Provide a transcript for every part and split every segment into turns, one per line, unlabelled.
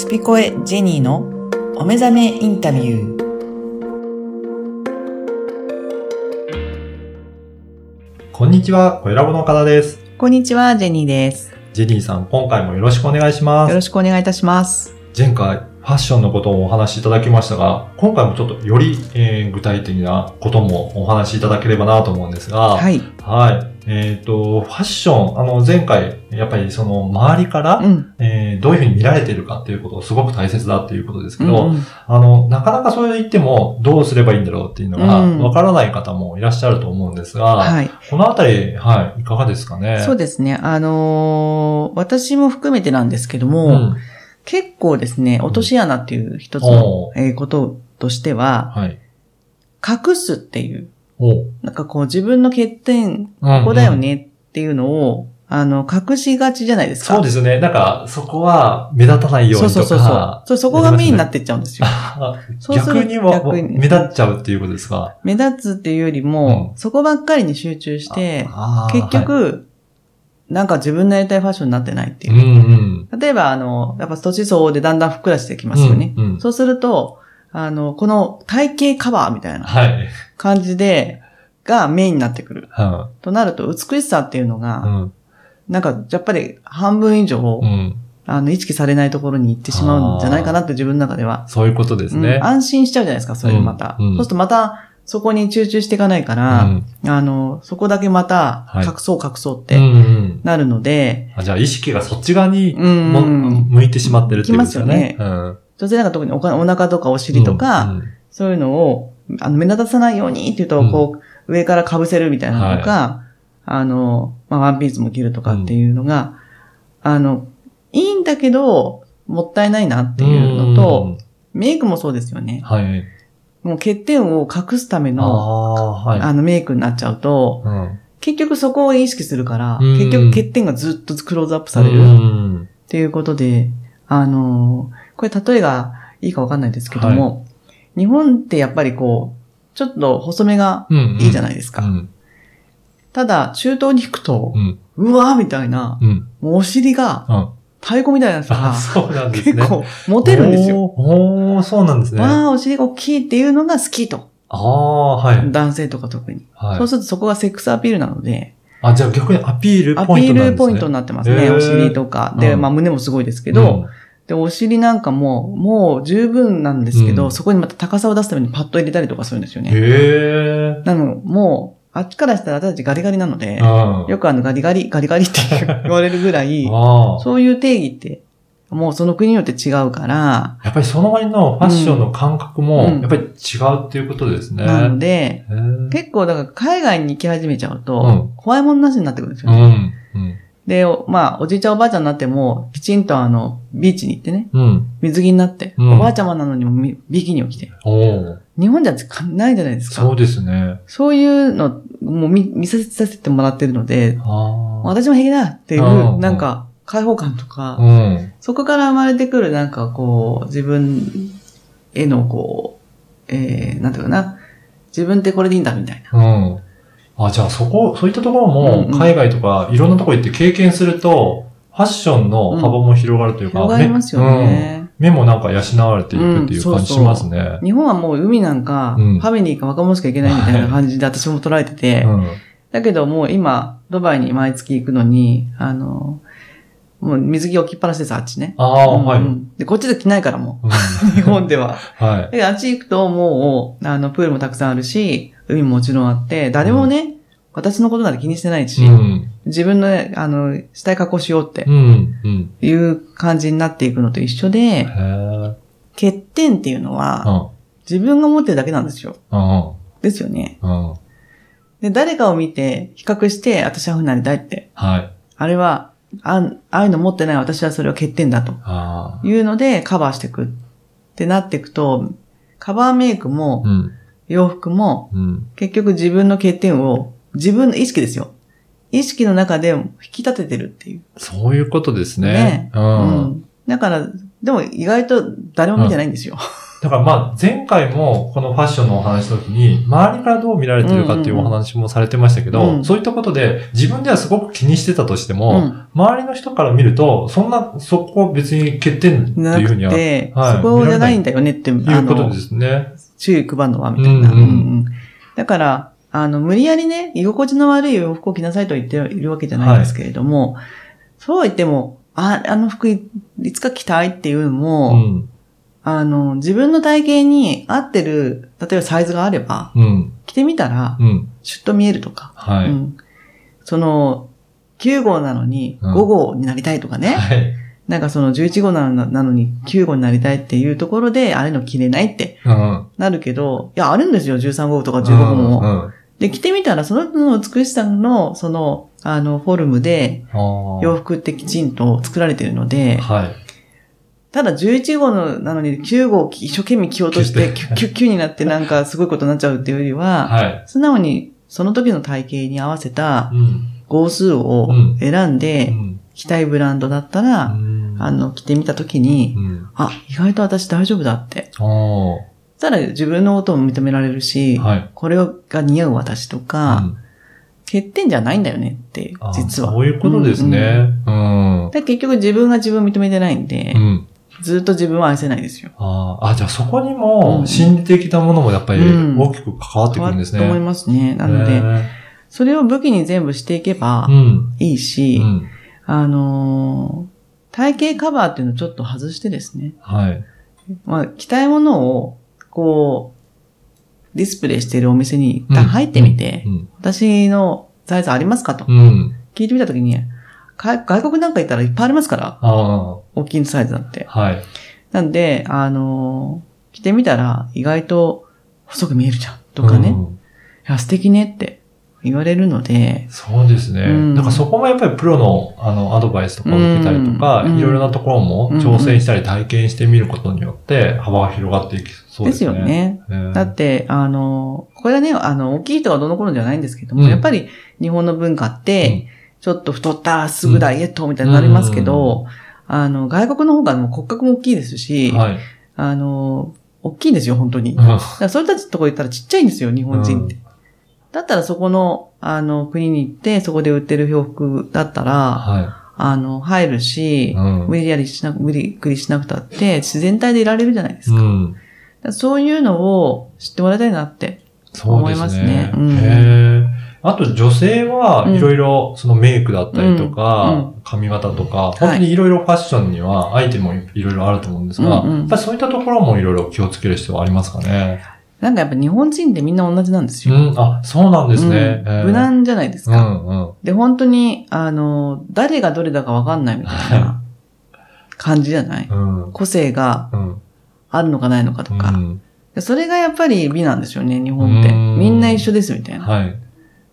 スピコエジェニーのお目覚めインタビュー。
こんにちは、小ラボの岡田です。
こんにちは、ジェニーです。
ジェニーさん、今回もよろしくお願いします。
よろしくお願いいたします。
前回、ファッションのことをお話しいただきましたが、今回もちょっとより、えー具体的なこともお話しいただければなと思うんですが、
はい。
はい。えっ、と、ファッション、あの、前回、やっぱりその、周りから、
うん。
えーどういうふうに見られているかっていうことをすごく大切だっていうことですけど、
うんうん
あの、なかなかそう言っても、どうすればいいんだろうっていうのが、
うん
わからない方もいらっしゃると思うんですが、
はい。
このあたり、はい、いかがですかね？
そうですね。あのー私も含めてなんですけども、
うん。
結構ですね、落とし穴っていう一つ
お
の、えーこととしては、
はい。
隠すっていう、
お
なんかこう自分の欠点、
こ
ここだよねっていうのを、あの、隠しがちじゃないですか。
そうですよね。なんか、そこは目立たないようにとか。
そうそうそうそう。そこがメインになってっちゃうんですよ。する
逆にも
逆に
目立っちゃうっていうことですか？
目立つっていうよりも、
うん
そこばっかりに集中して、結局、なんか自分のやりたいファッションになってないっていうう。
んうん。
例えば、あの、やっぱ年相応でだんだんふっくらしてきますよね。
うんうん
そうすると、あの、この体型カバーみたいな
はい。
感じで、がメインになってくる。
は
となると、美しさっていうの
い。う
が、
ん。
なんか、やっぱり半分以上、
うん。
あの、意識されないところに行ってしまうんじゃないかなって自分の中では。
そういうことですね
うん。安心しちゃうじゃないですか、それでまた。
うんうん
そうするとまた、そこに集中していかないから、
うん
あの、そこだけまた
はい、
隠そう隠そうっ
うん
て
うん
なるので、
あじゃあ、意識がそっち側に
うん
も向いてしまってるっていうことですよね。
行き
うん。
女性なんか特におかお腹とかお尻とか、
うんうん。
そういうのを、あの、目立たさないようにっていうと、
うん。
こう、上から被せるみたいなのとか、あの、まあ、ワンピースも着るとかっていうのが、あの、いいんだけど、もったいないなっていうのと、メイクもそうですよね。
はい。
もう欠点を隠すため
あ
の、
あ、はい。
あの、メイクになっちゃうと、
うん。
結局そこを意識するから、
うん。
結局欠点がずっとクローズアップされ
う
る
ん。
っていうことで、あの、これ例えがいいかわかんないですけども、日本ってやっぱりこう、ちょっと細めが
うん
いいじゃないですか。
うん。
ただ、中東に行くと
う、ん。
うわーみたいな、
うん。
もうお尻が
うん。
太鼓みたいな人
あ、
が
そうなんですね。
結構モテるんですよ。
おーおーそうなんですね。あ
わー、お尻が大きいっていうのが好きと。
あー、はい。
男性とか特に。
はい
そうするとそこがセックスアピールなので、
あ、じゃあ逆にアピール
アピ
ポイントなんですね。
ールポイントになってますね。お尻とか。で、
うん
まあ胸もすごいですけど、で、お尻なんかも、もう十分なんですけど、
うん
そこにまた高さを出すためにパッド入れたりとかするんですよ
うん、
ね。
へえ。
なの、もう、あっちからしたら私たちガリガリなので、
うん
よくあのガリガリ、ガリガリって言われるぐらい。そういう定義って、もうその国によって違うから、
やっぱりその割のファッションの感覚も、
うん
やっぱり違うっていうことですね。
なので、結構だから海外に行き始めちゃうと、
うん
怖いもんなしになってくるんですよね。
うん。うん。
で、おまあ、おじいちゃんおばあちゃんになっても、きちんとあの、ビーチに行ってね、
うん。
水着になって、
うん
おばあちゃまなのにもみビキニを着て。日本じゃないじゃないですか。
そうですね。
そういうの、もう見見させてもらってるので。私も平気だっていうう、
ん
なんか、開放感とか、
うん。
そこから生まれてくるなんかこう、自分へのこう、えー、なんていうかな、自分ってこれでいいんだみたいな。
うん。あ、じゃあそこ、そういったところ
うんうん
も、海外とかいろんなところ行って経験すると、ファッションの幅も広がるというか、
広がりますよね。
目,、目もなんか養われていくっていう感じしますね。
日本はもう海なんか、
うん
ファミリーか若者しか行けないみたいな感じで私も捉えてて、
うん。
だけどもう今、ドバイに毎月行くのに、あの、もう水着置きっぱなしです、あっちね。
ああ、
うん
はい。
うんで、こっちで着ないからも
うん
う、日本では。
はい。
だけどあっち行くともう、あの、プールもたくさんあるし、海ももちろんあって、誰もね、私のことなんて気にしてないし、
うん。
自分のね、あの、したい格好しようって
うん。うん。
いう感じになっていくのと一緒で。欠点っていうの
う
は、
ん。
自分が持ってるだけなんですよ。
うん。
ですよね。
うん。
で、誰かを見て、比較して、私は風になりたいって。
はい。
あれは、あああいうの持ってない私はそれは欠点だと。いうのでカバーしていくってなっていくと、カバーメイクも
うん。
洋服も
うん。
結局自分の欠点を自分の意識ですよ。意識の中で引き立ててるっていう。
そういうことですね。
ね
うん。
うん。だから、でも意外と誰も見てないんですよ。
だからまあ、前回もこのファッションのお話の時に、周りからどう見られてるかっていうお話もされてましたけど、
うん
そういったことで自分ではすごく気にしてたとしても、
うん
周りの人から見ると、そんな、そこ別に欠点って
な
いうふうには、
くて、
はい
そこじゃないんだよねって、
いうことですね。
注意配るのは、みたいな。
うんうん
うんだから、あの、無理やりね、居心地の悪い洋服を着なさいと言っているわけじゃないですけれども、そうは言っても、あ、あの服いいつか着たいっていうの
う
も、
ん。
あの、自分の体型に合ってる、例えばサイズがあれば、
うん。
着てみたら、
うん。
シュッと見えるとか、
はい。
うん、その、9号なのに
うん
5号になりたいとかね、
はい。
なんかその11号なのなのに9号になりたいっていうところで、あれの着れないって
うん。
なるけど、いや、あるんですよ、13号とか15号も。
うん。
で、着てみたら、その人の美しさの、その、あの、フォルムで、洋服ってきちんと作られてるので、
はい。
ただ11号のなのに9号を一生懸命着ようとして、キュッキュッキュになってなんかすごいことになっちゃうっていうよりは、
はい。
素直にその時の体型に合わせた
うん。
号数を選んで、
ん。
着たいブランドだったら、
うん
あ、の、着てみた時に、
うん。
あ、意外と私大丈夫だって。たら自分のことも認められるし、
はい。
これが似合う私とか、
うん
欠点じゃないんだよねって実は。
そういうことですね。うん。
で結局自分が自分を認めてないんで、
うん。
ずっと自分は愛せないですよ。
あーあ、じゃあそこに
う
も
ん
心理的なものもやっぱり
うん
大きく関わってくるんですね。
と思いますね。なので、
へ
それを武器に全部していけば。いいし、
うん。
あのー体型カバーっていうのをちょっと外してですね、
はい。
まあ、着たいものを、こう、ディスプレイしているお店に入ってみて、
うん。
私のサイズありますかと
うん。
聞いてみたときに、か外国なんか行ったらいっぱいありますから、
あ
大きいサイズなんて。
あ。はい。
なんで、あのー着てみたら意外と細く見えるじゃんとかね、い
うん
や、素敵ねって言われるので、
そうですね。
うん
だからそこもやっぱりプロのあのアドバイスとかを受けたりとか、
うん
いろいろなところも挑戦したり体験してみることによって幅が広がっていきそう
で
ですすね。
よね。
へー
だって、あのーこれはね、あの、大きい人がどの頃じゃないんですけども、
うん
やっぱり日本の文化って、ちょっと太ったらすぐダイエットみたいになりますけど、あの、外国の方がもう骨格も大きいですし、
はい。
あの、大きいんですよ、本当に。
うん
だからそれたちのとこ行ったらちっちゃいんですよ、日本人って。だったらそこの、あの、国に行って、そこで売ってる洋服だったら、
は
あの、入るし
い。、うん。
無理やりしなく、無理くりしなくたって、自然体でいられるじゃないですか。
うん。
らそういうのを知ってもらいたいなって。
そうですね。
思いますねうん
あと女性はいろいろそのメイクだったりとか、
うん
髪型とか、本当にいろいろファッションにはアイテムもいろいろあると思うんですが、そういったところもいろいろ気をつける必要はありますかね？
なんかやっぱ日本人ってみんな同じなんですよ。
うん、あ、そうなんですね。
うん
えー
無難じゃないです
う
か。
んうん。
で、本当に、あの、誰がどれだかわかんないみたいな感じじゃない？
うん。
個性が
うん。
あるのかないのかとか。
うん
でそれがやっぱり美なんですよね、日本って。
うん
みんな一緒ですみたいな。
はい。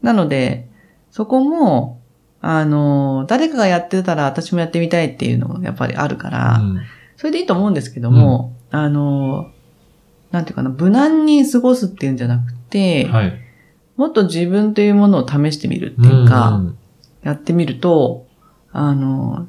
なので、そこも、あの、誰かがやってたら私もやってみたいっていうのがやっぱりあるから、
うん
それでいいと思うんですけども、あの、なんていうかな、無難に過ごすっていうんじゃなくて、
はい。
もっと自分というものを試してみるっていうか、
ん
やってみると、あの、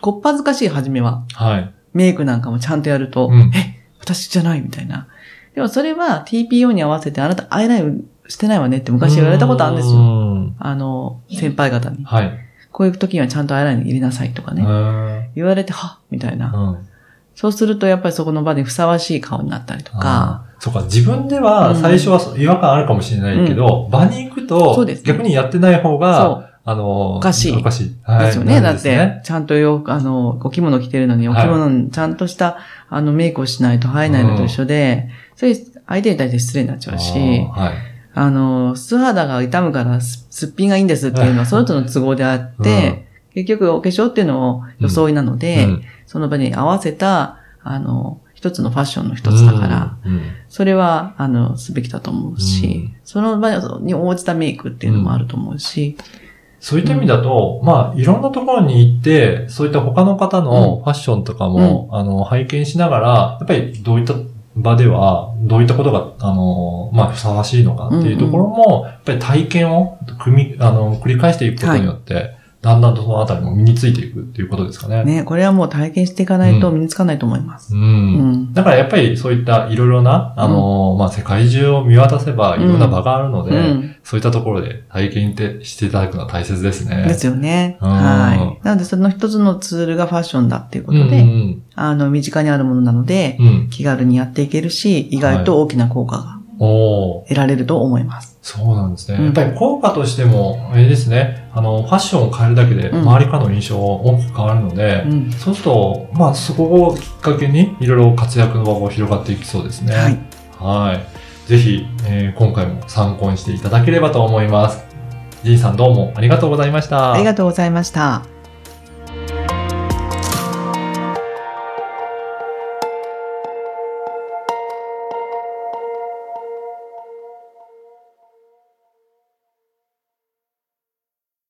こっぱずかしい初めは、
はい。
メイクなんかもちゃんとやると、
うん
え、私じゃないみたいな。でもそれは TPO に合わせてあなたアイラインしてないわねって昔言われたことあるんですよ。
よ。
あの、先輩方に。
はい。
こういう時にはちゃんとアイライン入れなさいとかね。
ね。
言われて、はみたいな。
うん。
そうするとやっぱりそこの場でふさわしい顔になったりとか、
そうか、自分では最初は違和感あるかもしれないけど、場に行く
そ
と
うですね。
逆にやってない方
そ
が、あの、
おかしい。
おかしい。は
ですよね。だって、ちゃんとよ、あの、お着物着てるのに、お着物にちゃんとした、あの、メイクをしないと入らないのと一緒で、そういう相手に対して失礼になっちゃうし、
はい。
あの、素肌が痛むからすすっぴんがいいんですっていうのは、その人の都合であって、結局お化粧っていうのを装いなので、
うん。
その場に合わせた、あの、一つのファッションの一つだから、、
うん。
それは、あの、すべきだと思うし、その場に応じたメイクっていうのもあると思うし、
そういった意味だと、まあ、いろんなところに行って、そういった他の方のファッションとかも、あの、拝見しながら、やっぱりどういった場では、どういったことが、あの、まあ、ふさわしいのかっていうところも、やっぱり体験を、組み、あの、繰り返していくことによって、だんだんとそのあたりも身についていくっていうことですかね。
ね、これはもう体験していかないと身につかないと思います。
うん。
うん。
だからやっぱりそういったいろいろな、あのーまあ、世界中を見渡せばいろんな場があるので、
うん。
そういったところで体験ってしていただくのは大切ですね。
ですよね。
うん
はい。なので、その一つのツールがファッションだっていうこ
うん
とで、
うん
あの、身近にあるものなので
う、ん。うん。
気軽にやっていけるし、意外と大きな効果が得られると思います。
そうなんですね。
うん
やっぱり効果としても、あれですね、あの、ファッションを変えるだけで、
うん
周りからの印象が大きく変わるので、
うん。
そうすると、まあ、そこをきっかけに、いろいろ活躍の場が広がっていきそうですね。
はい。
はい。ぜひ、えー今回も参考にしていただければと思います。ジンさんどうもありがとうございました。
ありがとうございました。